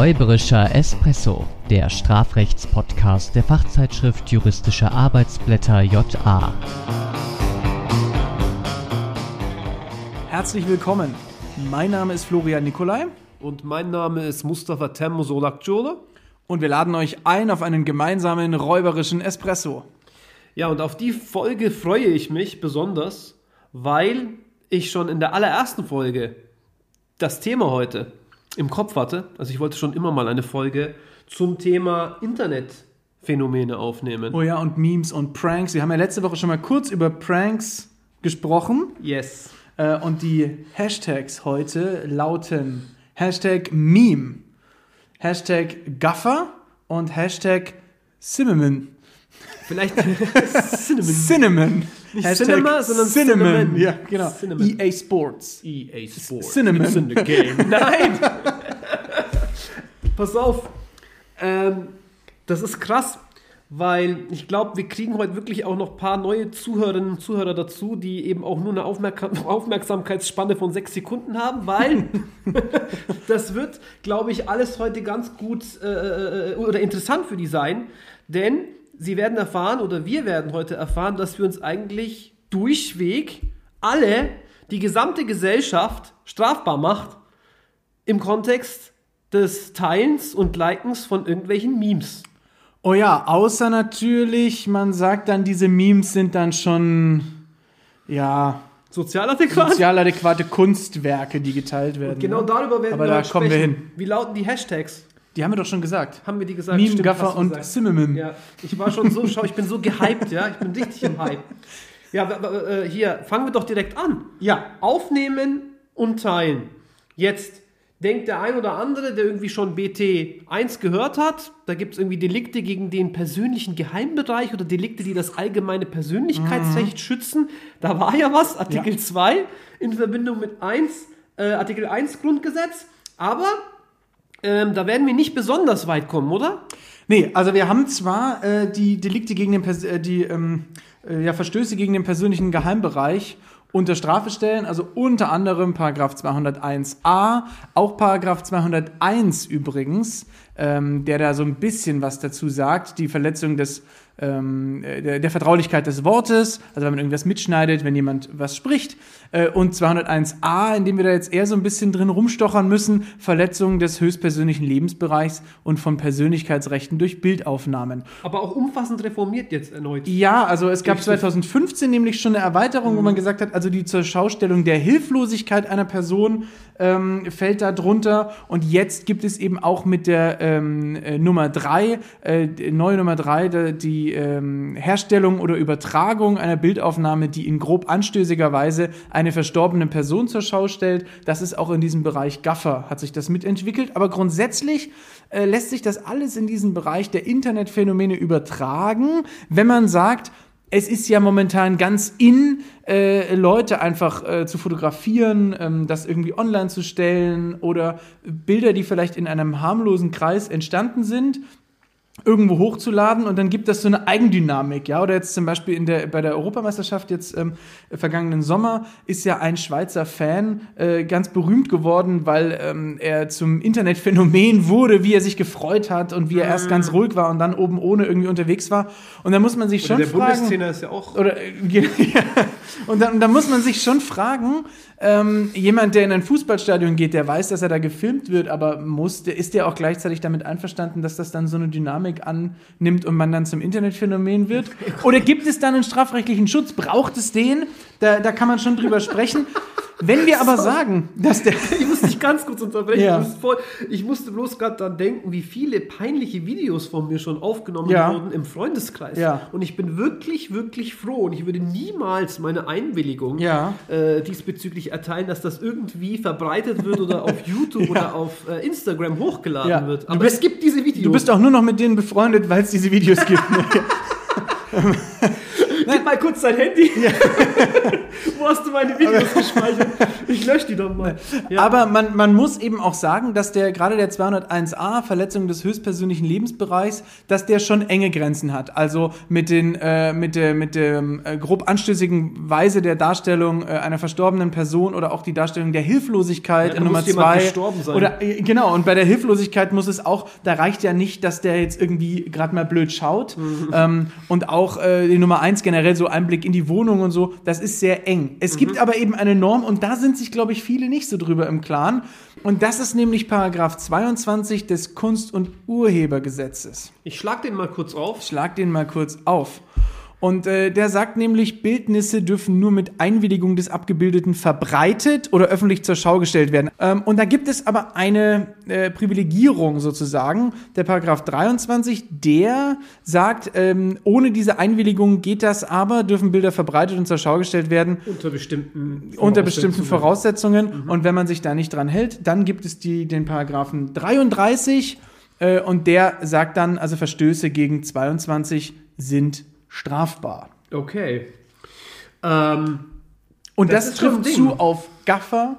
Räuberischer Espresso, der Strafrechtspodcast der Fachzeitschrift Juristische Arbeitsblätter JA. Herzlich willkommen. Mein Name ist Florian Nikolai Und mein Name ist Mustafa Temmo Solakciole. und wir laden euch ein auf einen gemeinsamen räuberischen Espresso. Ja, und auf die Folge freue ich mich besonders, weil ich schon in der allerersten Folge das Thema heute im Kopf hatte. Also ich wollte schon immer mal eine Folge zum Thema Internetphänomene aufnehmen. Oh ja, und Memes und Pranks. Wir haben ja letzte Woche schon mal kurz über Pranks gesprochen. Yes. Äh, und die Hashtags heute lauten Hashtag Meme, Hashtag Gaffer und Hashtag Cinnamon. Vielleicht Cinnamon. Cinnamon. Nicht Cinema, sondern Cinnamon. Cinnamon. Ja, genau. Cinnamon. EA Sports. EA Sports. Cinnamon. It's in the game. Nein! Pass auf. Ähm, das ist krass, weil ich glaube, wir kriegen heute wirklich auch noch ein paar neue Zuhörerinnen und Zuhörer dazu, die eben auch nur eine Aufmerksam Aufmerksamkeitsspanne von sechs Sekunden haben, weil das wird, glaube ich, alles heute ganz gut äh, oder interessant für die sein, denn sie werden erfahren oder wir werden heute erfahren, dass wir uns eigentlich durchweg alle, die gesamte Gesellschaft strafbar macht im Kontext des Teilens und Likens von irgendwelchen Memes. Oh ja, außer natürlich, man sagt dann, diese Memes sind dann schon, ja, Sozial adäquat? sozial adäquate Kunstwerke, die geteilt werden. Genau ne? darüber werden Aber wir da heute kommen wir sprechen. hin. Wie lauten die Hashtags? Die haben wir doch schon gesagt. Haben wir die gesagt? Meme, Gaffer und. Cinnamon. Ja, ich war schon so, schau, ich bin so gehypt, ja, ich bin richtig im Hype. Ja, aber, äh, hier, fangen wir doch direkt an. Ja. Aufnehmen und teilen. Jetzt denkt der ein oder andere, der irgendwie schon BT1 gehört hat, da gibt es irgendwie Delikte gegen den persönlichen Geheimbereich oder Delikte, die das allgemeine Persönlichkeitsrecht schützen. Da war ja was, Artikel Ja. 2 in Verbindung mit 1, äh, Artikel 1 Grundgesetz. Aber ähm, da werden wir nicht besonders weit kommen, oder? Nee, also wir haben zwar äh, die Delikte gegen den, Pers äh, die ähm, äh, ja, Verstöße gegen den persönlichen Geheimbereich unter Strafe stellen, also unter anderem Paragraph 201a, auch Paragraph 201 übrigens, ähm, der da so ein bisschen was dazu sagt, die Verletzung des ähm, äh, der, der Vertraulichkeit des Wortes, also wenn man irgendwas mitschneidet, wenn jemand was spricht, äh, und 201a, in dem wir da jetzt eher so ein bisschen drin rumstochern müssen, Verletzung des höchstpersönlichen Lebensbereichs und von Persönlichkeitsrechten durch Bildaufnahmen. Aber auch umfassend reformiert jetzt erneut. Ja, also es gab Durch das- 2015 nämlich schon eine Erweiterung, wo man gesagt hat, also die zur Schaustellung der Hilflosigkeit einer Person ähm, fällt da drunter. Und jetzt gibt es eben auch mit der ähm, äh, Nummer 3, äh, neue Nummer 3, die ähm, Herstellung oder Übertragung einer Bildaufnahme, die in grob anstößiger Weise eine verstorbene Person zur Schau stellt. Das ist auch in diesem Bereich Gaffer, hat sich das mitentwickelt. Aber grundsätzlich äh, lässt sich das alles in diesen Bereich der Internetphänomene übertragen, wenn man sagt, es ist ja momentan ganz in, äh, Leute einfach äh, zu fotografieren, ähm, das irgendwie online zu stellen oder Bilder, die vielleicht in einem harmlosen Kreis entstanden sind, irgendwo hochzuladen und dann gibt das so eine Eigendynamik, ja. Oder jetzt zum Beispiel in der, bei der Europameisterschaft jetzt ähm, vergangenen Sommer ist ja ein Schweizer Fan äh, ganz berühmt geworden, weil ähm, er zum Internetphänomen wurde, wie er sich gefreut hat und wie er erst ganz ruhig war und dann oben ohne irgendwie unterwegs war. Und da muss man sich schon der fragen. Bundestrainer ist ja auch. Oder, äh, ja, und dann, dann muss man sich schon fragen, ähm, jemand, der in ein Fußballstadion geht, der weiß, dass er da gefilmt wird, aber muss, der, ist der auch gleichzeitig damit einverstanden, dass das dann so eine Dynamik annimmt und man dann zum Internetphänomen wird? Oder gibt es dann einen strafrechtlichen Schutz? Braucht es den? Da, da kann man schon drüber sprechen. Wenn wir aber sagen, dass der. Ich muss dich ganz kurz unterbrechen. Ja. Voll, ich musste bloß gerade daran denken, wie viele peinliche Videos von mir schon aufgenommen Ja. wurden im Freundeskreis. Ja. Und ich bin wirklich, wirklich froh und ich würde niemals meine Einwilligung äh, diesbezüglich erteilen, dass das irgendwie verbreitet wird oder auf YouTube oder auf äh, Instagram hochgeladen wird. Aber bist- es gibt diese Videos. Du bist auch nur noch mit denen befreundet, weil es diese Videos gibt. Gib mal kurz dein Handy. Wo hast du meine Videos gespeichert? Ich lösche die doch mal. Ja. Aber man, man muss eben auch sagen, dass der gerade der 201a, Verletzung des höchstpersönlichen Lebensbereichs, dass der schon enge Grenzen hat. Also mit den äh, mit der mit der äh, grob anstößigen Weise der Darstellung äh, einer verstorbenen Person oder auch die Darstellung der Hilflosigkeit Ja, in Nummer zwei. Oder äh, genau. Und bei der Hilflosigkeit muss es auch. Da reicht ja nicht, dass der jetzt irgendwie gerade mal blöd schaut. Mhm. Ähm, und auch äh, die Nummer eins generell so Einblick in die Wohnung und so. Das ist sehr eng. Es gibt Mhm. aber eben eine Norm und da sind sich glaube ich viele nicht so drüber im Klaren. Und das ist nämlich Paragraph 22 des Kunst- und Urhebergesetzes. Ich schlag den mal kurz auf. Schlag den mal kurz auf. Und äh, der sagt nämlich, Bildnisse dürfen nur mit Einwilligung des Abgebildeten verbreitet oder öffentlich zur Schau gestellt werden. Ähm, und da gibt es aber eine äh, Privilegierung sozusagen. Der Paragraph 23, der sagt, ähm, ohne diese Einwilligung geht das aber, dürfen Bilder verbreitet und zur Schau gestellt werden Unter bestimmten unter bestimmten Voraussetzungen. Voraussetzungen. Und wenn man sich da nicht dran hält, dann gibt es die, den Paragraphen 33 äh, und der sagt dann, also Verstöße gegen 22 sind strafbar. Okay. Ähm, Und Das das, trifft zu auf Gaffer.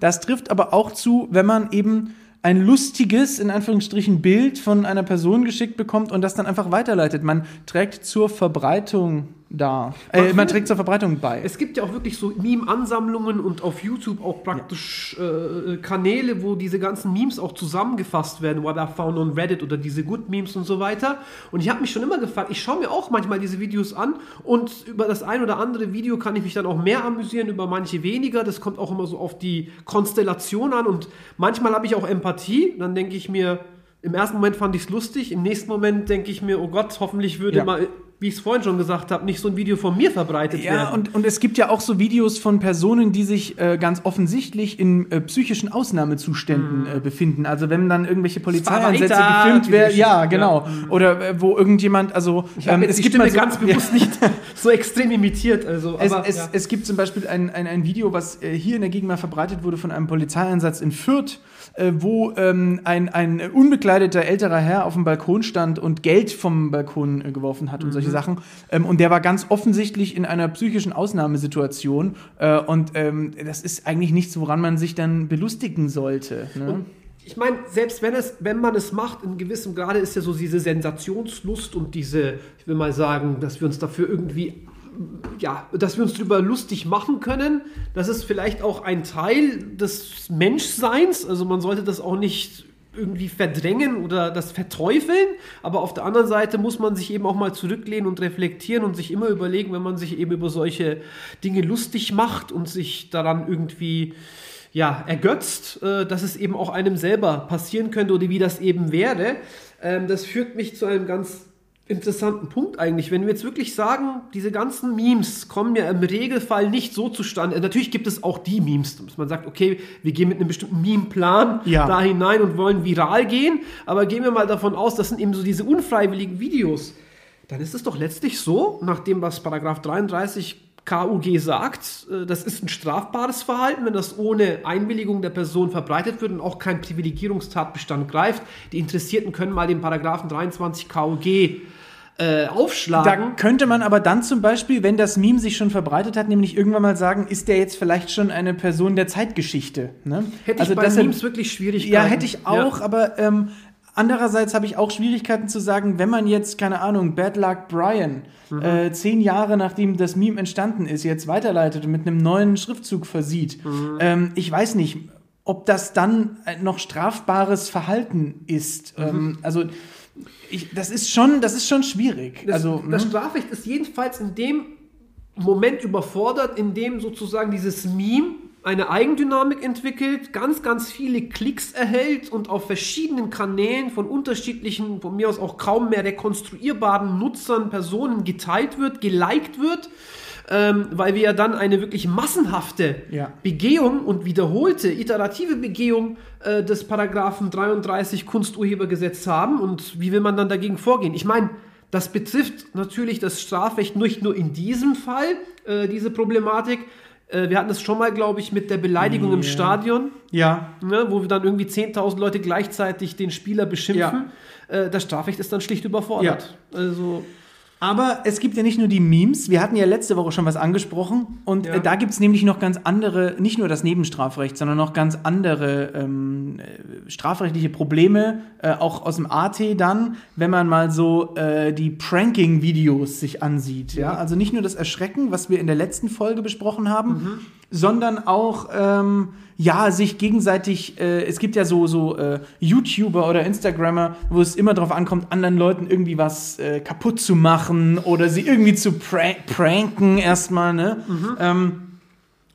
Das trifft aber auch zu, wenn man eben ein lustiges, in Anführungsstrichen, Bild von einer Person geschickt bekommt und das dann einfach weiterleitet. Man trägt zur Verbreitung da. Äh, man trägt zur Verbreitung bei. Es gibt ja auch wirklich so Meme-Ansammlungen und auf YouTube auch praktisch äh, Kanäle, wo diese ganzen Memes auch zusammengefasst werden, What I found on Reddit oder diese Good Memes und so weiter. Und ich habe mich schon immer gefragt, ich schaue mir auch manchmal diese Videos an und über das ein oder andere Video kann ich mich dann auch mehr amüsieren, über manche weniger. Das kommt auch immer so auf die Konstellation an und manchmal habe ich auch Empathie. Dann denke ich mir, im ersten Moment fand ich es lustig, im nächsten Moment denke ich mir, oh Gott, hoffentlich würde Ja. mal, wie ich es vorhin schon gesagt habe, nicht so ein Video von mir verbreitet werden. Ja, und, und es gibt ja auch so Videos von Personen, die sich äh, ganz offensichtlich in äh, psychischen Ausnahmezuständen äh, befinden. Also wenn dann irgendwelche Polizeieinsätze gefilmt werden, ja, genau. Oder äh, wo irgendjemand, also Ich jetzt die Stimme mal so- ganz bewusst nicht so extrem imitiert. Also, Es, aber, es, ja. es gibt zum Beispiel ein, ein, ein Video, was äh, hier in der Gegend mal verbreitet wurde von einem Polizeieinsatz in Fürth, äh, wo ähm, ein, ein unbekleideter älterer Herr auf dem Balkon stand und Geld vom Balkon geworfen hat und solche Sachen. Ähm, und der war ganz offensichtlich in einer psychischen Ausnahmesituation. Äh, und ähm, das ist eigentlich nichts, woran man sich dann belustigen sollte. Ne? ich meine, selbst wenn, es, wenn man es macht, in gewissem Grade ist ja so diese Sensationslust und diese, ich will mal sagen, dass wir uns dafür irgendwie, ja, dass wir uns darüber lustig machen können. Das ist vielleicht auch ein Teil des Menschseins. Also man sollte das auch nicht irgendwie verdrängen oder das verteufeln, aber auf der anderen Seite muss man sich eben auch mal zurücklehnen und reflektieren und sich immer überlegen, wenn man sich eben über solche Dinge lustig macht und sich daran irgendwie ja, ergötzt, äh, dass es eben auch einem selber passieren könnte oder wie das eben wäre. Ähm, das führt mich zu einem ganz interessanten Punkt eigentlich. Wenn wir jetzt wirklich sagen, diese ganzen Memes kommen ja im Regelfall nicht so zustande. Natürlich gibt es auch die Memes, dass man sagt, okay, wir gehen mit einem bestimmten Meme-Plan Ja. da hinein und wollen viral gehen, aber gehen wir mal davon aus, das sind eben so diese unfreiwilligen Videos. Dann ist es doch letztlich so, nach dem, was Paragraph 33 KUG sagt, äh, das ist ein strafbares Verhalten, wenn das ohne Einwilligung der Person verbreitet wird und auch kein Privilegierungstatbestand greift. Die Interessierten können mal den Paragraphen 23 KUG äh, Da aufschlagen. könnte man aber dann zum Beispiel, wenn das Meme sich schon verbreitet hat, nämlich irgendwann mal sagen, ist der jetzt vielleicht schon eine Person der Zeitgeschichte? Ne? Hätte ich bei dass er- Memes wirklich Schwierigkeiten. Ja, hätte ich auch, Ja. aber ähm, andererseits habe ich auch Schwierigkeiten zu sagen, wenn man jetzt, keine Ahnung, Bad Luck Brian, Mhm. äh, zehn Jahre nachdem das Meme entstanden ist, jetzt weiterleitet und mit einem neuen Schriftzug versieht. Mhm. Ähm, ich weiß nicht, ob das dann äh, noch strafbares Verhalten ist. Mhm. Ähm, also ich, das ist schon, das ist schon schwierig. Das, also das ne? Strafrecht ist jedenfalls in dem Moment überfordert, in dem sozusagen dieses Meme eine Eigendynamik entwickelt, ganz, ganz viele Klicks erhält und auf verschiedenen Kanälen von unterschiedlichen, von mir aus auch kaum mehr rekonstruierbaren Nutzern, Personen geteilt wird, geliked wird, ähm, weil wir ja dann eine wirklich massenhafte Ja. Begehung und wiederholte iterative Begehung äh, des Paragraphen 33 Kunsturhebergesetz haben. Und wie will man dann dagegen vorgehen? Ich meine, das betrifft natürlich das Strafrecht nicht nur in diesem Fall, äh, diese Problematik. Äh, wir hatten es schon mal, glaube ich, mit der Beleidigung im Ja. Stadion, ja, ne, wo wir dann irgendwie 10.000 Leute gleichzeitig den Spieler beschimpfen. Äh, das Strafrecht ist dann schlicht überfordert. Also, Aber es gibt ja nicht nur die Memes, wir hatten ja letzte Woche schon was angesprochen und Ja. äh, da gibt es nämlich noch ganz andere, nicht nur das Nebenstrafrecht, sondern noch ganz andere ähm, äh, strafrechtliche Probleme, äh, auch aus dem AT dann, wenn man mal so äh, die Pranking-Videos sich ansieht. Ja? Ja. Also nicht nur das Erschrecken, was wir in der letzten Folge besprochen haben, sondern auch ähm, ja sich gegenseitig. Äh, es gibt ja so so äh, YouTuber oder Instagrammer, wo es immer darauf ankommt, anderen Leuten irgendwie was äh, kaputt zu machen oder sie irgendwie zu prank pranken erstmal. Ne? Ähm,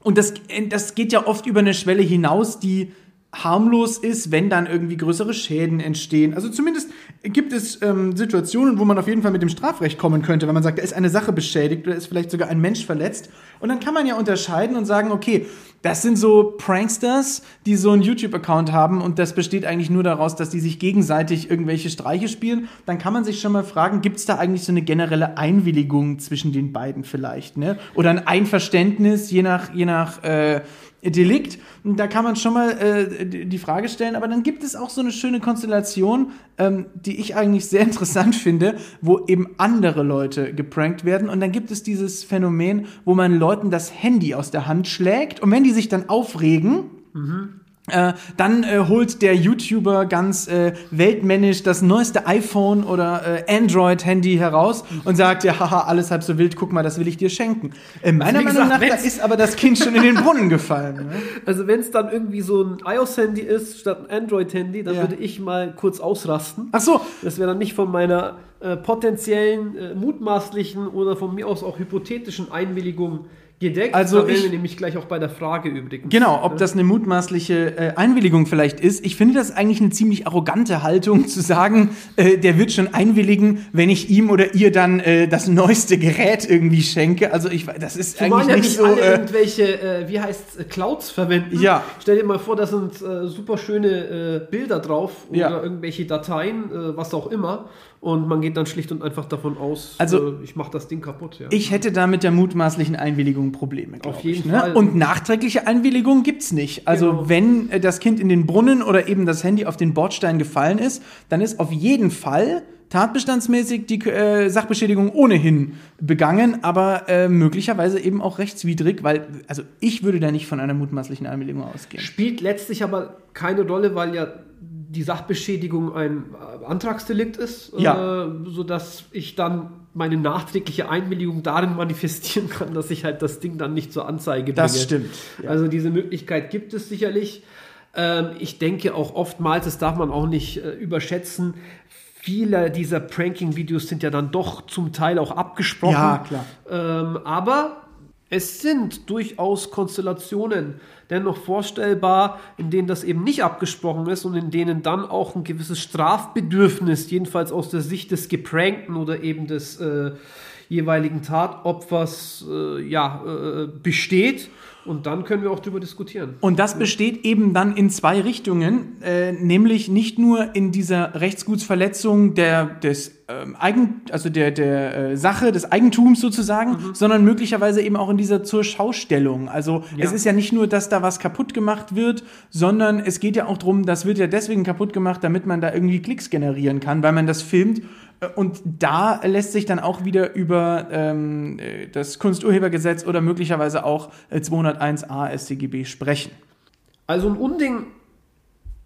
und das, das geht ja oft über eine Schwelle hinaus, die harmlos ist, wenn dann irgendwie größere Schäden entstehen. Also zumindest gibt es ähm, Situationen, wo man auf jeden Fall mit dem Strafrecht kommen könnte, wenn man sagt, da ist eine Sache beschädigt oder ist vielleicht sogar ein Mensch verletzt. Und dann kann man ja unterscheiden und sagen, okay, das sind so Pranksters, die so einen YouTube-Account haben und das besteht eigentlich nur daraus, dass die sich gegenseitig irgendwelche Streiche spielen. Dann kann man sich schon mal fragen, gibt es da eigentlich so eine generelle Einwilligung zwischen den beiden vielleicht, ne? Oder ein Einverständnis, je nach, je nach äh, Delikt. Da kann man schon mal äh, die Frage stellen, aber dann gibt es auch so eine schöne Konstellation, ähm, die ich eigentlich sehr interessant finde, wo eben andere Leute geprankt werden. Und dann gibt es dieses Phänomen, wo man Leuten das Handy aus der Hand schlägt und wenn die sich dann aufregen, äh, dann äh, holt der YouTuber ganz äh, weltmännisch das neueste iPhone oder äh, Android-Handy heraus und sagt, ja, haha, alles halb so wild, guck mal, das will ich dir schenken. Äh, meiner wie Meinung gesagt, nach, da ist aber das Kind schon in den Brunnen gefallen. Ne? Also wenn es dann irgendwie so ein iOS-Handy ist statt ein Android-Handy, dann Ja. würde ich mal kurz ausrasten. Ach so, Das wäre dann nicht von meiner äh, potenziellen, äh, mutmaßlichen oder von mir aus auch hypothetischen Einwilligung gedeckt. Also da wären ich- wir nämlich gleich auch bei der Frage übrigens. Genau, ob das eine mutmaßliche äh, Einwilligung vielleicht ist. Ich finde das eigentlich eine ziemlich arrogante Haltung zu sagen, äh, der wird schon einwilligen, wenn ich ihm oder ihr dann äh, das neueste Gerät irgendwie schenke. Also ich, das ist Zumal eigentlich ja nicht nicht so. alle Äh, irgendwelche, äh, wie heißt Clouds verwenden. Ja. Stell dir mal vor, da sind äh, super schöne äh, Bilder drauf oder Ja. irgendwelche Dateien, äh, was auch immer. Und man geht dann schlicht und einfach davon aus, Also- äh, ich mache das Ding kaputt. Ja. ich hätte da mit der mutmaßlichen Einwilligung Probleme. glaub Auf jeden ich, ne? Fall. Und nachträgliche Einwilligung gibt's nicht. Also Genau. wenn äh, das Kind in den Brunnen oder eben das Handy auf den Bordstein gefallen ist, dann ist auf jeden Fall tatbestandsmäßig die äh, Sachbeschädigung ohnehin begangen, aber äh, möglicherweise eben auch rechtswidrig, weil also ich würde da nicht von einer mutmaßlichen Einwilligung ausgehen. Spielt letztlich aber keine Rolle, weil ja die Sachbeschädigung ein äh, Antragsdelikt ist, Ja. äh, sodass ich dann meine nachträgliche Einwilligung darin manifestieren kann, dass ich halt das Ding dann nicht zur Anzeige bringe. Das stimmt. Ja. Also diese Möglichkeit gibt es sicherlich. Ähm, ich denke auch oftmals, das darf man auch nicht äh, überschätzen, viele dieser Pranking-Videos sind ja dann doch zum Teil auch abgesprochen. Ja, klar. Ähm, aber es sind durchaus Konstellationen dennoch vorstellbar, in denen das eben nicht abgesprochen ist und in denen dann auch ein gewisses Strafbedürfnis, jedenfalls aus der Sicht des Geprankten oder eben des äh, jeweiligen Tatopfers, äh, ja, äh, besteht. Und dann können wir auch darüber diskutieren. Und das besteht eben dann in zwei Richtungen, äh, nämlich nicht nur in dieser Rechtsgutsverletzung der, des ähm, Eigen, also der, der äh, Sache, des Eigentums sozusagen, sondern möglicherweise eben auch in dieser zur Schaustellung. Also Ja. es ist ja nicht nur, dass da was kaputt gemacht wird, sondern es geht ja auch darum, das wird ja deswegen kaputt gemacht, damit man da irgendwie Klicks generieren kann, weil man das filmt. Äh, Und da lässt sich dann auch wieder über ähm, äh, das Kunsturhebergesetz oder möglicherweise auch äh, 201a StGB sprechen. Also ein Unding,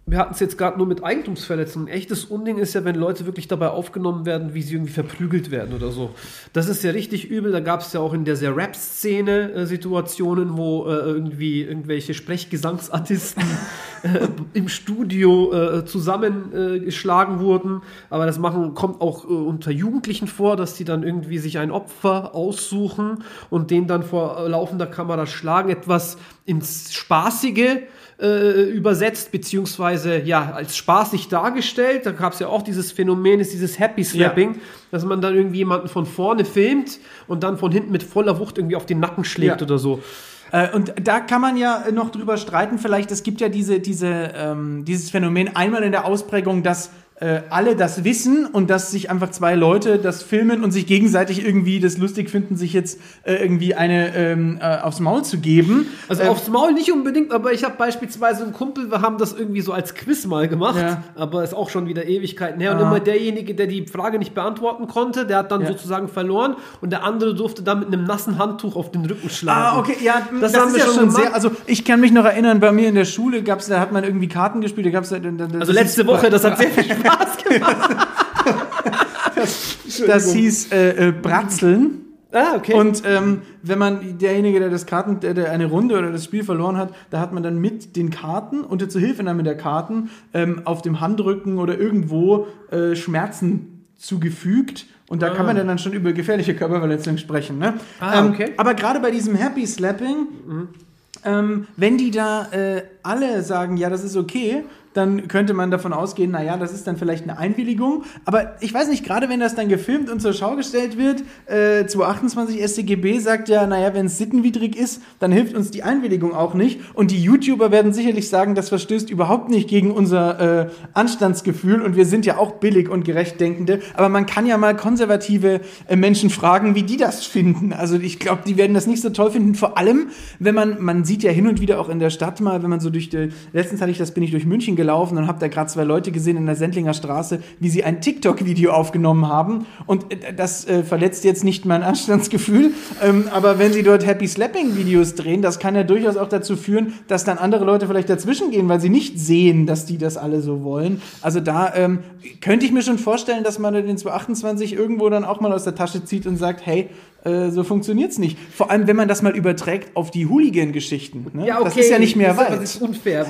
wir hatten es jetzt gerade nur mit Eigentumsverletzungen. Echtes Unding ist ja, wenn Leute wirklich dabei aufgenommen werden, wie sie irgendwie verprügelt werden oder so. Das ist ja richtig übel. Da gab es ja auch in der sehr Rap-Szene äh, Situationen, wo äh, irgendwie irgendwelche Sprechgesangsartisten äh, im Studio äh, zusammengeschlagen äh, wurden. Aber das machen, kommt auch äh, unter Jugendlichen vor, dass die dann irgendwie sich ein Opfer aussuchen und den dann vor laufender Kamera schlagen. Etwas ins Spaßige äh, übersetzt, beziehungsweise ja, als spaßig dargestellt. Da gab es ja auch dieses Phänomen, ist dieses Happy Slapping, dass man dann irgendwie jemanden von vorne filmt und dann von hinten mit voller Wucht irgendwie auf den Nacken schlägt Ja. oder so. Äh, und da kann man ja noch drüber streiten, vielleicht, es gibt ja diese, diese, ähm, dieses Phänomen einmal in der Ausprägung, dass äh, alle das wissen und dass sich einfach zwei Leute das filmen und sich gegenseitig irgendwie das lustig finden, sich jetzt äh, irgendwie eine ähm, äh, aufs Maul zu geben. Also Ähm, aufs Maul nicht unbedingt, aber ich habe beispielsweise einen Kumpel, wir haben das irgendwie so als Quiz mal gemacht, Ja. aber ist auch schon wieder Ewigkeiten her. Und Ah. immer derjenige, der die Frage nicht beantworten konnte, der hat dann Ja. sozusagen verloren und der andere durfte dann mit einem nassen Handtuch auf den Rücken schlagen. Ah, okay, ja, das, Das haben ist wir ja schon schon sehr, also ich kann mich noch erinnern, bei mir in der Schule gab's, da hat man irgendwie Karten gespielt, da gab's da, da, da, Also letzte Woche, das hat sehr viel Spaß gemacht. das hieß äh, äh, Bratzeln. ah, okay. Und ähm, wenn man derjenige, der das Karten, der, der eine Runde oder das Spiel verloren hat, da hat man dann mit den Karten unter Zuhilfenahme der Karten ähm, auf dem Handrücken oder irgendwo äh, Schmerzen zugefügt. Und da kann man dann, dann schon über gefährliche Körperverletzungen sprechen. Ne? Ah, ähm, okay. Aber gerade bei diesem Happy Slapping, ähm, wenn die da äh, alle sagen, ja, das ist okay, dann könnte man davon ausgehen, naja, das ist dann vielleicht eine Einwilligung. Aber ich weiß nicht, gerade wenn das dann gefilmt und zur Schau gestellt wird, äh, 228 StGB sagt ja, naja, wenn es sittenwidrig ist, dann hilft uns die Einwilligung auch nicht. Und die YouTuber werden sicherlich sagen, das verstößt überhaupt nicht gegen unser äh, Anstandsgefühl und wir sind ja auch billig und gerecht denkende. Aber man kann ja mal konservative äh, Menschen fragen, wie die das finden. Also ich glaube, die werden das nicht so toll finden. Vor allem, wenn man, man sieht ja hin und wieder auch in der Stadt mal, wenn man so durch die, letztens hatte ich das, bin ich durch München gelaufen und habe da gerade zwei Leute gesehen in der Sendlinger Straße, wie sie ein TikTok-Video aufgenommen haben. Und äh, das äh, verletzt jetzt nicht mein Anstandsgefühl. Ähm, aber wenn sie dort Happy Slapping-Videos drehen, das kann ja durchaus auch dazu führen, dass dann andere Leute vielleicht dazwischen gehen, weil sie nicht sehen, dass die das alle so wollen. Also da ähm, könnte ich mir schon vorstellen, dass man den 228 irgendwo dann auch mal aus der Tasche zieht und sagt, hey, äh, so funktioniert's nicht. Vor allem, wenn man das mal überträgt auf die Hooligan-Geschichten. Ne? Das ist ja nicht mehr das weit. Das ist unfair.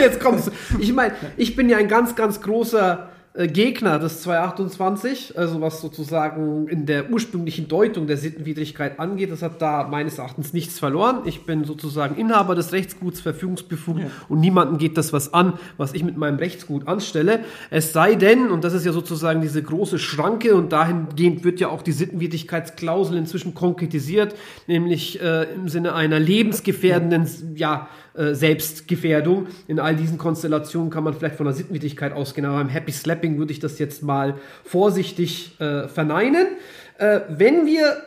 Jetzt kommst du. Ich meine, ich bin ja ein ganz, ganz großer Gegner des 228, also was sozusagen in der ursprünglichen Deutung der Sittenwidrigkeit angeht. Das hat da meines Erachtens nichts verloren. Ich bin sozusagen Inhaber des Rechtsguts, verfügungsbefugt Ja. und niemandem geht das was an, was ich mit meinem Rechtsgut anstelle. Es sei denn, und das ist ja sozusagen diese große Schranke und dahingehend wird ja auch die Sittenwidrigkeitsklausel inzwischen konkretisiert, nämlich äh, im Sinne einer lebensgefährdenden ja, äh, Selbstgefährdung. In all diesen Konstellationen kann man vielleicht von der Sittenwidrigkeit ausgehen, aber beim Happy Slapping würde ich das jetzt mal vorsichtig äh, verneinen. Äh, wenn wir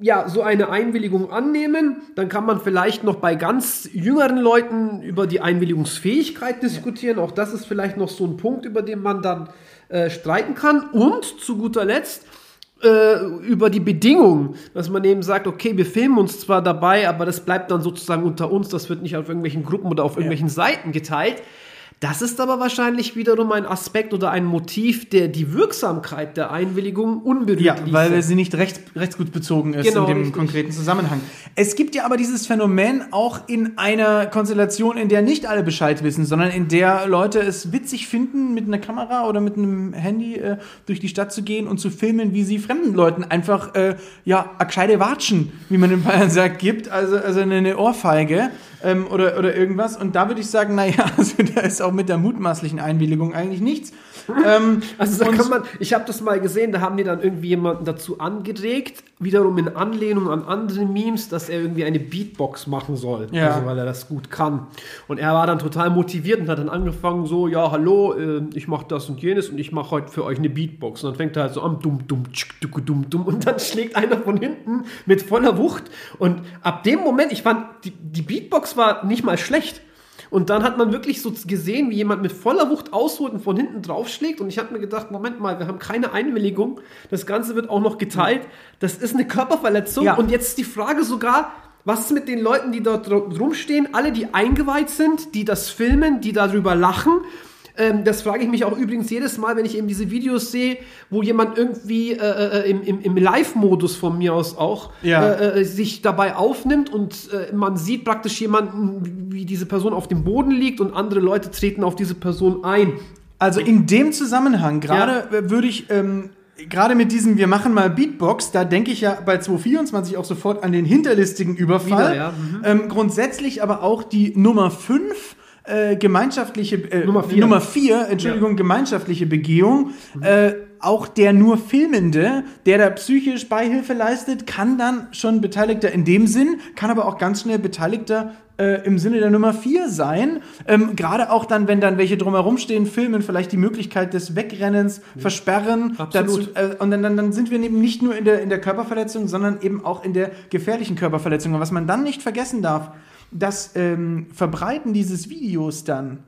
ja, so eine Einwilligung annehmen, dann kann man vielleicht noch bei ganz jüngeren Leuten über die Einwilligungsfähigkeit diskutieren. Auch das ist vielleicht noch so ein Punkt, über den man dann äh, streiten kann. Und zu guter Letzt äh, über die Bedingungen, dass man eben sagt, okay, wir filmen uns zwar dabei, aber das bleibt dann sozusagen unter uns, das wird nicht auf irgendwelchen Gruppen oder auf irgendwelchen Seiten geteilt. Das ist aber wahrscheinlich wiederum ein Aspekt oder ein Motiv, der die Wirksamkeit der Einwilligung unberührt Ja, ließe. weil sie nicht recht, rechtsgutbezogen ist Genau, in dem richtig. konkreten Zusammenhang. Es gibt ja aber dieses Phänomen auch in einer Konstellation, in der nicht alle Bescheid wissen, sondern in der Leute es witzig finden, mit einer Kamera oder mit einem Handy äh, durch die Stadt zu gehen und zu filmen, wie sie fremden Leuten einfach, äh, ja, a gescheite Watschen, wie man in Bayern sagt, gibt, also, also eine Ohrfeige ähm, oder, oder irgendwas. Und da würde ich sagen, naja, also da ist auch mit der mutmaßlichen Einwilligung eigentlich nichts. Ähm, Also da kann man, ich habe das mal gesehen, da haben die dann irgendwie jemanden dazu angeregt, wiederum in Anlehnung an andere Memes, dass er irgendwie eine Beatbox machen soll, Ja. also weil er das gut kann. Und er war dann total motiviert und hat dann angefangen so, ja hallo, äh, ich mache das und jenes und ich mache heute für euch eine Beatbox. Und dann fängt er halt so an, dumm, dumm, tschk, duck, dumm, dumm und dann schlägt einer von hinten mit voller Wucht. Und ab dem Moment, ich fand, die, die Beatbox war nicht mal schlecht. Und dann hat man wirklich so gesehen, wie jemand mit voller Wucht ausholt und von hinten draufschlägt. Und ich habe mir gedacht, Moment mal, wir haben keine Einwilligung. Das Ganze wird auch noch geteilt. Das ist eine Körperverletzung. Ja. Und jetzt die Frage sogar, was ist mit den Leuten, die dort rumstehen? Alle, die eingeweiht sind, die das filmen, die darüber lachen. Ähm, das frage ich mich auch übrigens jedes Mal, wenn ich eben diese Videos sehe, wo jemand irgendwie äh, äh, im, im, im Live-Modus von mir aus auch Ja. äh, äh, sich dabei aufnimmt und äh, man sieht praktisch jemanden, wie diese Person auf dem Boden liegt und andere Leute treten auf diese Person ein. Also in dem Zusammenhang, gerade äh, würde ich, ähm, gerade mit diesem, wir machen mal Beatbox, da denke ich ja bei 224 auch sofort an den hinterlistigen Überfall. Wieder, ja, mhm. ähm, grundsätzlich aber auch die Nummer 5. Äh, gemeinschaftliche äh, Nummer vier. Nummer vier, Entschuldigung, gemeinschaftliche Begehung. Äh, auch der nur Filmende, der da psychisch Beihilfe leistet, kann dann schon Beteiligter in dem Sinn, kann aber auch ganz schnell Beteiligter äh, im Sinne der Nummer 4 sein. Ähm, Gerade auch dann, wenn dann welche drumherum stehen, filmen, vielleicht die Möglichkeit des Wegrennens versperren. Absolut. Dazu, äh, und dann, dann, dann sind wir eben nicht nur in der, in der Körperverletzung, sondern eben auch in der gefährlichen Körperverletzung. Und was man dann nicht vergessen darf, das ähm, Verbreiten dieses Videos dann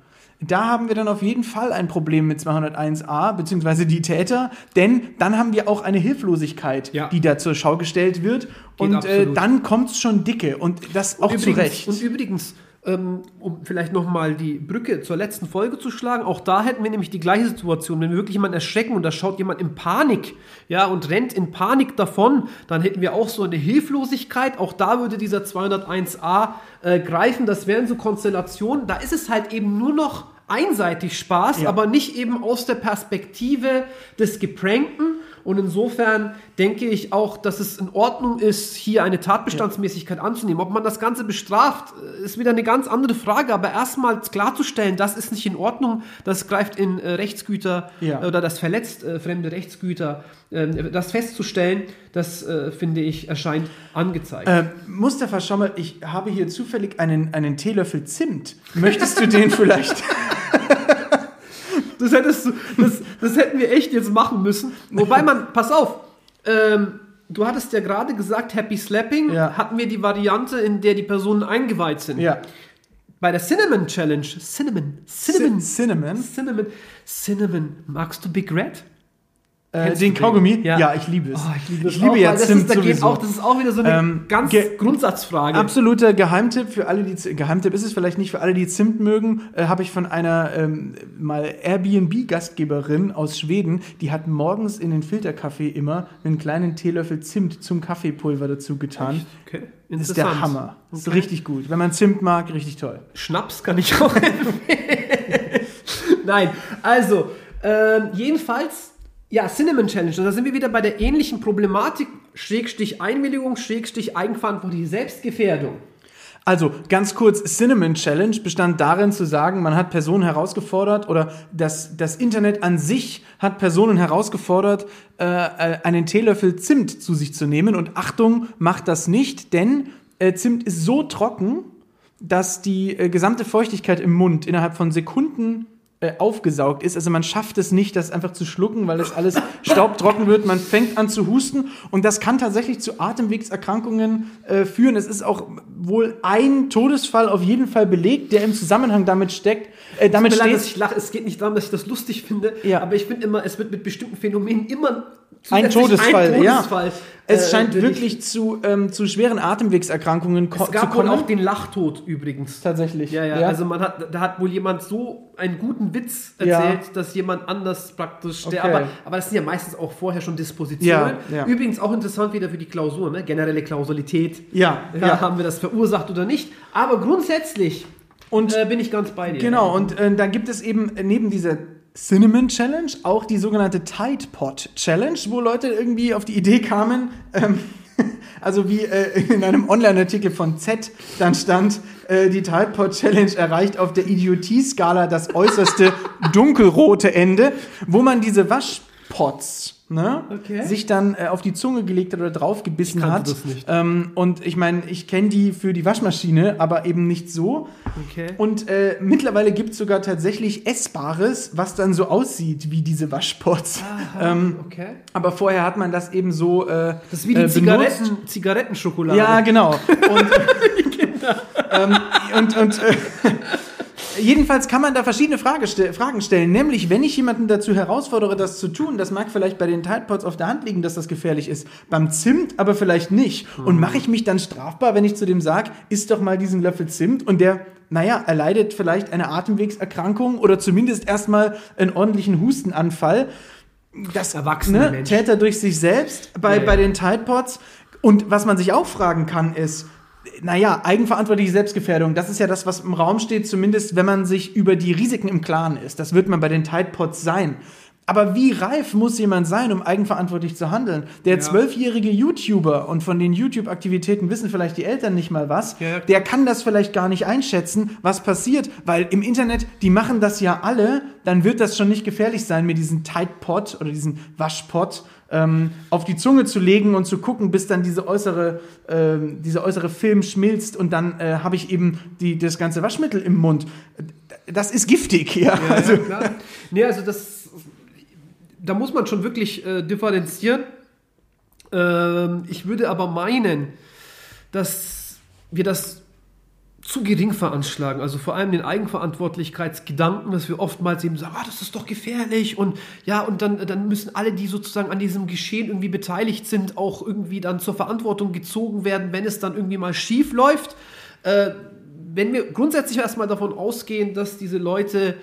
da haben wir dann auf jeden Fall ein Problem mit 201a, beziehungsweise die Täter, denn dann haben wir auch eine Hilflosigkeit, Ja. die da zur Schau gestellt wird. und äh, dann kommt es schon dicke und das auch zu übrigens, Recht. Und übrigens, um vielleicht nochmal die Brücke zur letzten Folge zu schlagen, auch da hätten wir nämlich die gleiche Situation. Wenn wir wirklich jemanden erschrecken und da schaut jemand in Panik, ja, und rennt in Panik davon, dann hätten wir auch so eine Hilflosigkeit. Auch da würde dieser 201a äh, greifen. Das wären so Konstellationen. Da ist es halt eben nur noch einseitig Spaß, Ja. aber nicht eben aus der Perspektive des Geprankten. Und insofern denke ich auch, dass es in Ordnung ist, hier eine Tatbestandsmäßigkeit anzunehmen. Ob man das Ganze bestraft, äh, ist wieder eine ganz andere Frage. Aber erstmal klarzustellen, das ist nicht in Ordnung, das greift in äh, Rechtsgüter Ja. äh, oder das verletzt äh, fremde Rechtsgüter. Ähm, das festzustellen, das äh, finde ich erscheint angezeigt. Äh, Mustafa, schau mal, ich habe hier zufällig einen, einen Teelöffel Zimt. Möchtest du den vielleicht? Das, hättest du, das, das hätten wir echt jetzt machen müssen. Wobei man, pass auf, ähm, du hattest ja gerade gesagt, Happy Slapping, Ja. hatten wir die Variante, in der die Personen eingeweiht sind. ja. Bei der Cinnamon Challenge, Cinnamon, Cinnamon, Cin- Cinnamon? Cinnamon, Cinnamon, magst du Big Red? Äh, den Kaugummi? Ja. Ja. ich liebe es. Oh, ich liebe, ich liebe auch, ja Zimt ist, sowieso. auch, das ist auch wieder so eine Ähm, ganz ge- Grundsatzfrage. Absoluter Geheimtipp für alle, die Z- Geheimtipp ist es vielleicht nicht für alle, die Zimt mögen, äh, habe ich von einer ähm, mal Airbnb-Gastgeberin aus Schweden, die hat morgens in den Filterkaffee immer einen kleinen Teelöffel Zimt zum Kaffeepulver dazu getan. Okay, Das ist der. Hammer. Das ist Okay. richtig gut. Wenn man Zimt mag, richtig toll. Schnaps kann ich auch empfehlen. Nein, also, ähm, jedenfalls, ja, Cinnamon Challenge. Und da sind wir wieder bei der ähnlichen Problematik, Schrägstich Einwilligung, Schrägstich eigenverantwortliche Selbstgefährdung. Also ganz kurz, Cinnamon Challenge bestand darin zu sagen, man hat Personen herausgefordert oder das, das Internet an sich hat Personen herausgefordert, äh, äh, einen Teelöffel Zimt zu sich zu nehmen. Und Achtung, macht das nicht, denn äh, Zimt ist so trocken, dass die äh, gesamte Feuchtigkeit im Mund innerhalb von Sekunden äh, aufgesaugt ist. Also man schafft es nicht, das einfach zu schlucken, weil das alles staubtrocken wird. Man fängt an zu husten und das kann tatsächlich zu Atemwegserkrankungen äh, führen. Es ist auch wohl ein Todesfall auf jeden Fall belegt, der im Zusammenhang damit steckt. Äh, damit mir leid, dass steht ich lache. Es geht nicht darum, dass ich das lustig finde, Ja. aber ich finde immer, es wird mit bestimmten Phänomenen immer ein Todesfall. ein ja. Todesfall, Es äh, scheint berichtet. wirklich zu, ähm, zu schweren Atemwegserkrankungen ko Es zu gab wohl kommen. auch den Lachtod übrigens. Tatsächlich. Ja, ja, also man hat, da hat wohl jemand so einen guten Witz Ja. erzählt, dass jemand anders praktisch der, Okay. aber, aber das sind ja meistens auch vorher schon Dispositionen. Ja, ja. Übrigens auch interessant wieder für die Klausur, ne? generelle Kausalität. Ja, Ja, ja. Haben wir das verursacht oder nicht? Aber grundsätzlich Und äh, bin ich ganz bei dir. Genau, und äh, da gibt es eben neben dieser Cinnamon Challenge auch die sogenannte Tide Pot Challenge, wo Leute irgendwie auf die Idee kamen, ähm, also wie äh, in einem Online-Artikel von Z dann stand, äh, die Tide Pot Challenge erreicht auf der Idiotie-Skala das äußerste dunkelrote Ende, wo man diese Waschpots ne, Okay. sich dann äh, auf die Zunge gelegt hat oder draufgebissen hat. Ähm, und ich meine, ich kenne die für die Waschmaschine, aber eben nicht so. Okay. Und äh, mittlerweile gibt es sogar tatsächlich Essbares, was dann so aussieht wie diese Waschpots. Ähm, okay. aber vorher hat man das eben so. Äh, Das ist wie die äh, Zigaretten. Zigarettenschokolade. Ja, genau. Und, ähm, und, und äh, jedenfalls kann man da verschiedene Frage Fragen stellen. Nämlich, wenn ich jemanden dazu herausfordere, das zu tun, das mag vielleicht bei den Tide Pods auf der Hand liegen, dass das gefährlich ist. Beim Zimt aber vielleicht nicht. Und mache ich mich dann strafbar, wenn ich zu dem sage, isst doch mal diesen Löffel Zimt und der naja, erleidet vielleicht eine Atemwegserkrankung oder zumindest erstmal einen ordentlichen Hustenanfall. Das Erwachsener ne. Täter durch sich selbst bei, Ja, ja. bei den Tide Pods. Und was man sich auch fragen kann, ist, naja, eigenverantwortliche Selbstgefährdung, das ist ja das, was im Raum steht, zumindest wenn man sich über die Risiken im Klaren ist. Das wird man bei den Tide Pods sein. Aber wie reif muss jemand sein, um eigenverantwortlich zu handeln? Der zwölfjährige YouTuber, und von den YouTube-Aktivitäten wissen vielleicht die Eltern nicht mal was, Ja, ja. der kann das vielleicht gar nicht einschätzen, was passiert. Weil im Internet, die machen das ja alle, dann wird das schon nicht gefährlich sein, mir diesen Tide Pot oder diesen Waschpot ähm, auf die Zunge zu legen und zu gucken, bis dann diese äußere, ähm, dieser äußere Film schmilzt und dann äh, habe ich eben die, das ganze Waschmittel im Mund. Das ist giftig, ja. Ja, also, ja, klar. Nee, also das, da muss man schon wirklich äh, differenzieren. Ähm, ich würde aber meinen, dass wir das zu gering veranschlagen. Also vor allem den Eigenverantwortlichkeitsgedanken, dass wir oftmals eben sagen, ah, das ist doch gefährlich und ja, und dann, dann müssen alle, die sozusagen an diesem Geschehen irgendwie beteiligt sind, auch irgendwie dann zur Verantwortung gezogen werden, wenn es dann irgendwie mal schief läuft. Äh, wenn wir grundsätzlich erstmal davon ausgehen, dass diese Leute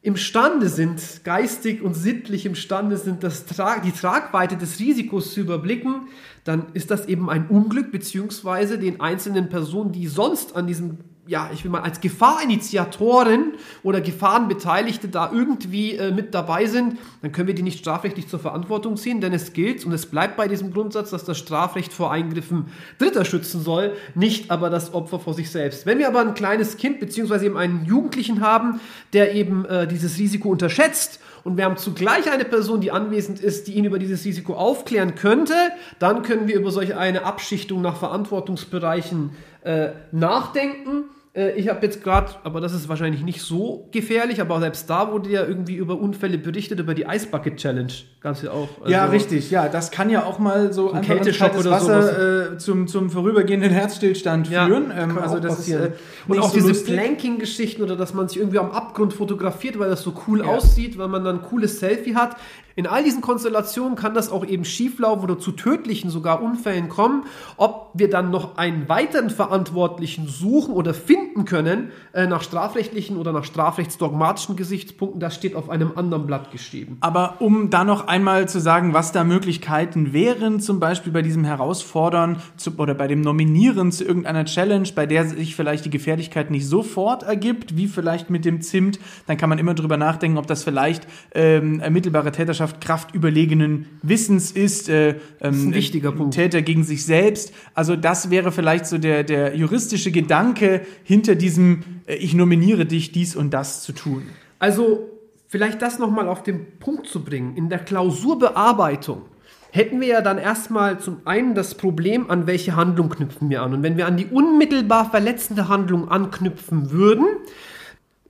imstande sind, geistig und sittlich imstande sind, das Tra die Tragweite des Risikos zu überblicken, dann ist das eben ein Unglück, beziehungsweise den einzelnen Personen, die sonst an diesem, ja, ich will mal als Gefahrinitiatoren oder Gefahrenbeteiligte da irgendwie äh, mit dabei sind, dann können wir die nicht strafrechtlich zur Verantwortung ziehen, denn es gilt und es bleibt bei diesem Grundsatz, dass das Strafrecht vor Eingriffen Dritter schützen soll, nicht aber das Opfer vor sich selbst. Wenn wir aber ein kleines Kind beziehungsweise eben einen Jugendlichen haben, der eben äh, dieses Risiko unterschätzt und wir haben zugleich eine Person, die anwesend ist, die ihn über dieses Risiko aufklären könnte, dann können wir über solch eine Abschichtung nach Verantwortungsbereichen äh, nachdenken. Äh, Ich habe jetzt gerade, aber das ist wahrscheinlich nicht so gefährlich, aber selbst da wurde ja irgendwie über Unfälle berichtet, über die Ice Bucket Challenge. Gab's ja auch. ja, Also- richtig, ja, das kann ja auch mal so einfach ein Kälteschock oder Wasser äh, zum, zum vorübergehenden Herzstillstand Ja, führen. Ähm, also das passieren. ist äh, Und auch so diese. Planking-Geschichten oder dass man sich irgendwie am Abgrund fotografiert, weil das so cool Ja. aussieht, weil man dann ein cooles Selfie hat. In all diesen Konstellationen kann das auch eben schieflaufen oder zu tödlichen sogar Unfällen kommen. Ob wir dann noch einen weiteren Verantwortlichen suchen oder finden können, äh, nach strafrechtlichen oder nach strafrechtsdogmatischen Gesichtspunkten, das steht auf einem anderen Blatt geschrieben. Aber um da noch einmal zu sagen, was da Möglichkeiten wären, zum Beispiel bei diesem Herausfordern zu, oder bei dem Nominieren zu irgendeiner Challenge, bei der sich vielleicht die Gefährlichkeit nicht sofort ergibt, wie vielleicht mit dem Zimt, dann kann man immer drüber nachdenken, ob das vielleicht ähm, ermittelbare Täterschaft Kraft überlegenen Wissens ist. Äh, ähm, ist ein wichtiger Punkt. Täter gegen sich selbst. Also das wäre vielleicht so der, der juristische Gedanke hinter diesem, äh, ich nominiere dich, dies und das zu tun. Also vielleicht das nochmal auf den Punkt zu bringen. In der Klausurbearbeitung hätten wir ja dann erstmal zum einen das Problem, an welche Handlung knüpfen wir an. Und wenn wir an die unmittelbar verletzende Handlung anknüpfen würden,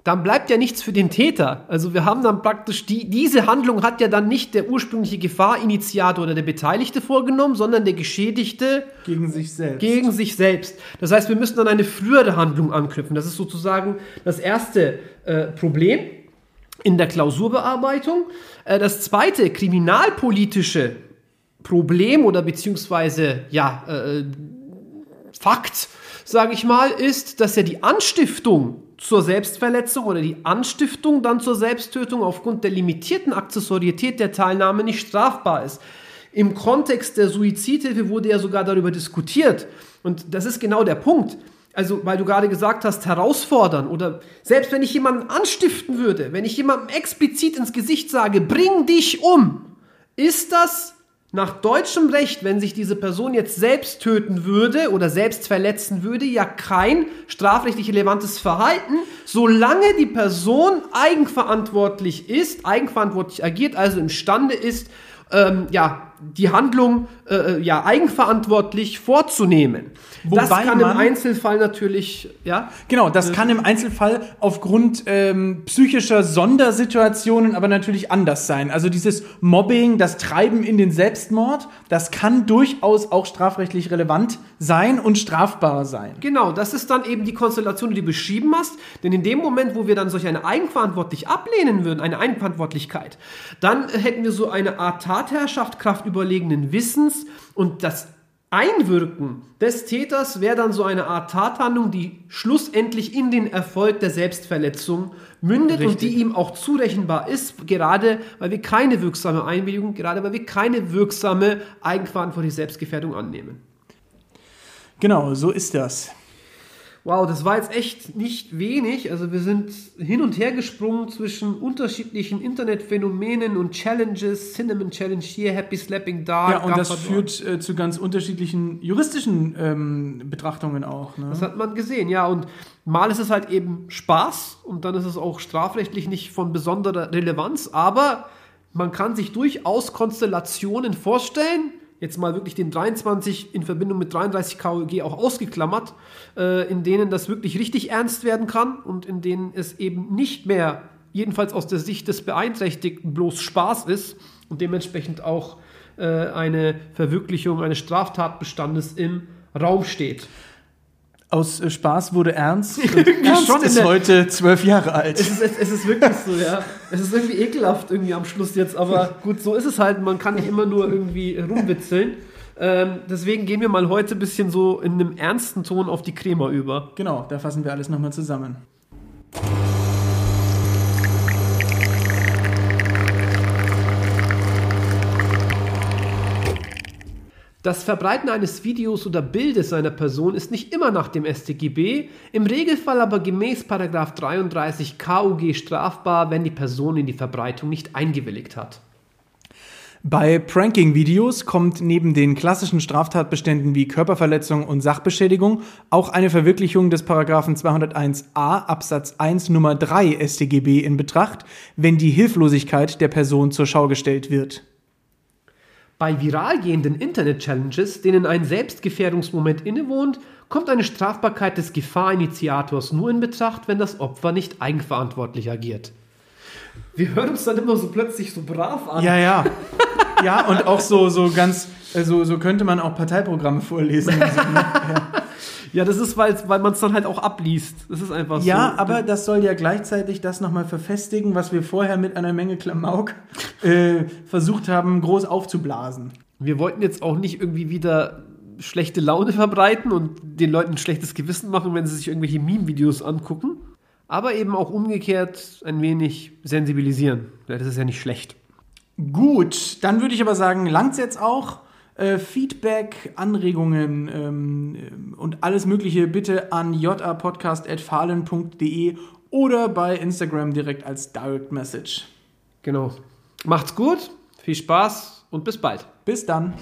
dann bleibt ja nichts für den Täter. Also wir haben dann praktisch, die, diese Handlung hat ja dann nicht der ursprüngliche Gefahrinitiator oder der Beteiligte vorgenommen, sondern der Geschädigte Gegen sich selbst. gegen sich selbst. Das heißt, wir müssen dann eine frühere Handlung anknüpfen. Das ist sozusagen das erste äh, Problem in der Klausurbearbeitung. Äh, das zweite kriminalpolitische Problem oder beziehungsweise ja äh, Fakt, sage ich mal, ist, dass ja die Anstiftung zur Selbstverletzung oder die Anstiftung dann zur Selbsttötung aufgrund der limitierten Accessorietät der Teilnahme nicht strafbar ist. Im Kontext der Suizidhilfe wurde ja sogar darüber diskutiert. Und das ist genau der Punkt. Also, weil du gerade gesagt hast, herausfordern oder selbst wenn ich jemanden anstiften würde, wenn ich jemandem explizit ins Gesicht sage, bring dich um, ist das nach deutschem Recht, wenn sich diese Person jetzt selbst töten würde oder selbst verletzen würde, ja kein strafrechtlich relevantes Verhalten, solange die Person eigenverantwortlich ist, eigenverantwortlich agiert, also imstande ist, ähm, ja, die Handlung äh, ja, eigenverantwortlich vorzunehmen. das Wobei kann im man- Einzelfall natürlich, ja, Genau, das kann im Einzelfall aufgrund ähm, psychischer Sondersituationen aber natürlich anders sein. Also dieses Mobbing, das Treiben in den Selbstmord, das kann durchaus auch strafrechtlich relevant sein und strafbar sein. Genau, das ist dann eben die Konstellation, die du beschrieben hast. Denn in dem Moment, wo wir dann solch eine eigenverantwortlich ablehnen würden, eine Eigenverantwortlichkeit, dann äh, hätten wir so eine Art Tatherrschaft Kraft überlegenen Wissens und das Einwirken des Täters wäre dann so eine Art Tathandlung, die schlussendlich in den Erfolg der Selbstverletzung mündet und Richtig. die ihm auch zurechenbar ist, gerade weil wir keine wirksame Einwilligung, gerade weil wir keine wirksame eigenverantwortliche Selbstgefährdung annehmen. Genau, so ist das. Wow, das war jetzt echt nicht wenig. Also wir sind hin und her gesprungen zwischen unterschiedlichen Internetphänomenen und Challenges. Cinnamon Challenge hier, Happy Slapping da. Ja, und das führt äh, zu ganz unterschiedlichen juristischen ähm, Betrachtungen auch. Ne? Das hat man gesehen, ja. Und mal ist es halt eben Spaß und dann ist es auch strafrechtlich nicht von besonderer Relevanz, aber man kann sich durchaus Konstellationen vorstellen, jetzt mal wirklich den 23 in Verbindung mit 33 KOG auch ausgeklammert, äh, in denen das wirklich richtig ernst werden kann und in denen es eben nicht mehr, jedenfalls aus der Sicht des Beeinträchtigten, bloß Spaß ist und dementsprechend auch äh, eine Verwirklichung eines Straftatbestandes im Raum steht. Aus äh, Spaß wurde ernst. ernst schon ist der- heute zwölf Jahre alt. Es ist, es, es ist wirklich so, ja. Es ist irgendwie ekelhaft irgendwie am Schluss jetzt, aber gut, so ist es halt. Man kann nicht immer nur irgendwie rumwitzeln. Ähm, deswegen gehen wir mal heute ein bisschen so in einem ernsten Ton auf die Crema über. Genau, da fassen wir alles nochmal zusammen. Das Verbreiten eines Videos oder Bildes einer Person ist nicht immer nach dem StGB, im Regelfall aber gemäß 33 KUG strafbar, wenn die Person in die Verbreitung nicht eingewilligt hat. Bei Pranking-Videos kommt neben den klassischen Straftatbeständen wie Körperverletzung und Sachbeschädigung auch eine Verwirklichung des Paragraphen 201a Absatz 1 Nummer 3 StGB in Betracht, wenn die Hilflosigkeit der Person zur Schau gestellt wird. Bei viral gehenden Internet-Challenges, denen ein Selbstgefährdungsmoment innewohnt, kommt eine Strafbarkeit des Gefahrinitiators nur in Betracht, wenn das Opfer nicht eigenverantwortlich agiert. Wir hören uns dann immer so plötzlich so brav an. Ja, ja. Ja, und auch so, so ganz, also so könnte man auch Parteiprogramme vorlesen. Ja, das ist, weil, weil man es dann halt auch abliest. Das ist einfach Ja, so. aber das soll ja gleichzeitig das nochmal verfestigen, was wir vorher mit einer Menge Klamauk äh, versucht haben, groß aufzublasen. Wir wollten jetzt auch nicht irgendwie wieder schlechte Laune verbreiten und den Leuten ein schlechtes Gewissen machen, wenn sie sich irgendwelche Meme-Videos angucken. Aber eben auch umgekehrt ein wenig sensibilisieren. Ja, das ist ja nicht schlecht. Gut, dann würde ich aber sagen, langt's jetzt auch. Äh, Feedback, Anregungen ähm, ähm, und alles Mögliche bitte an japodcast.fahlen.de oder bei Instagram direkt als Direct Message. Genau. Macht's gut, viel Spaß und bis bald. Bis dann.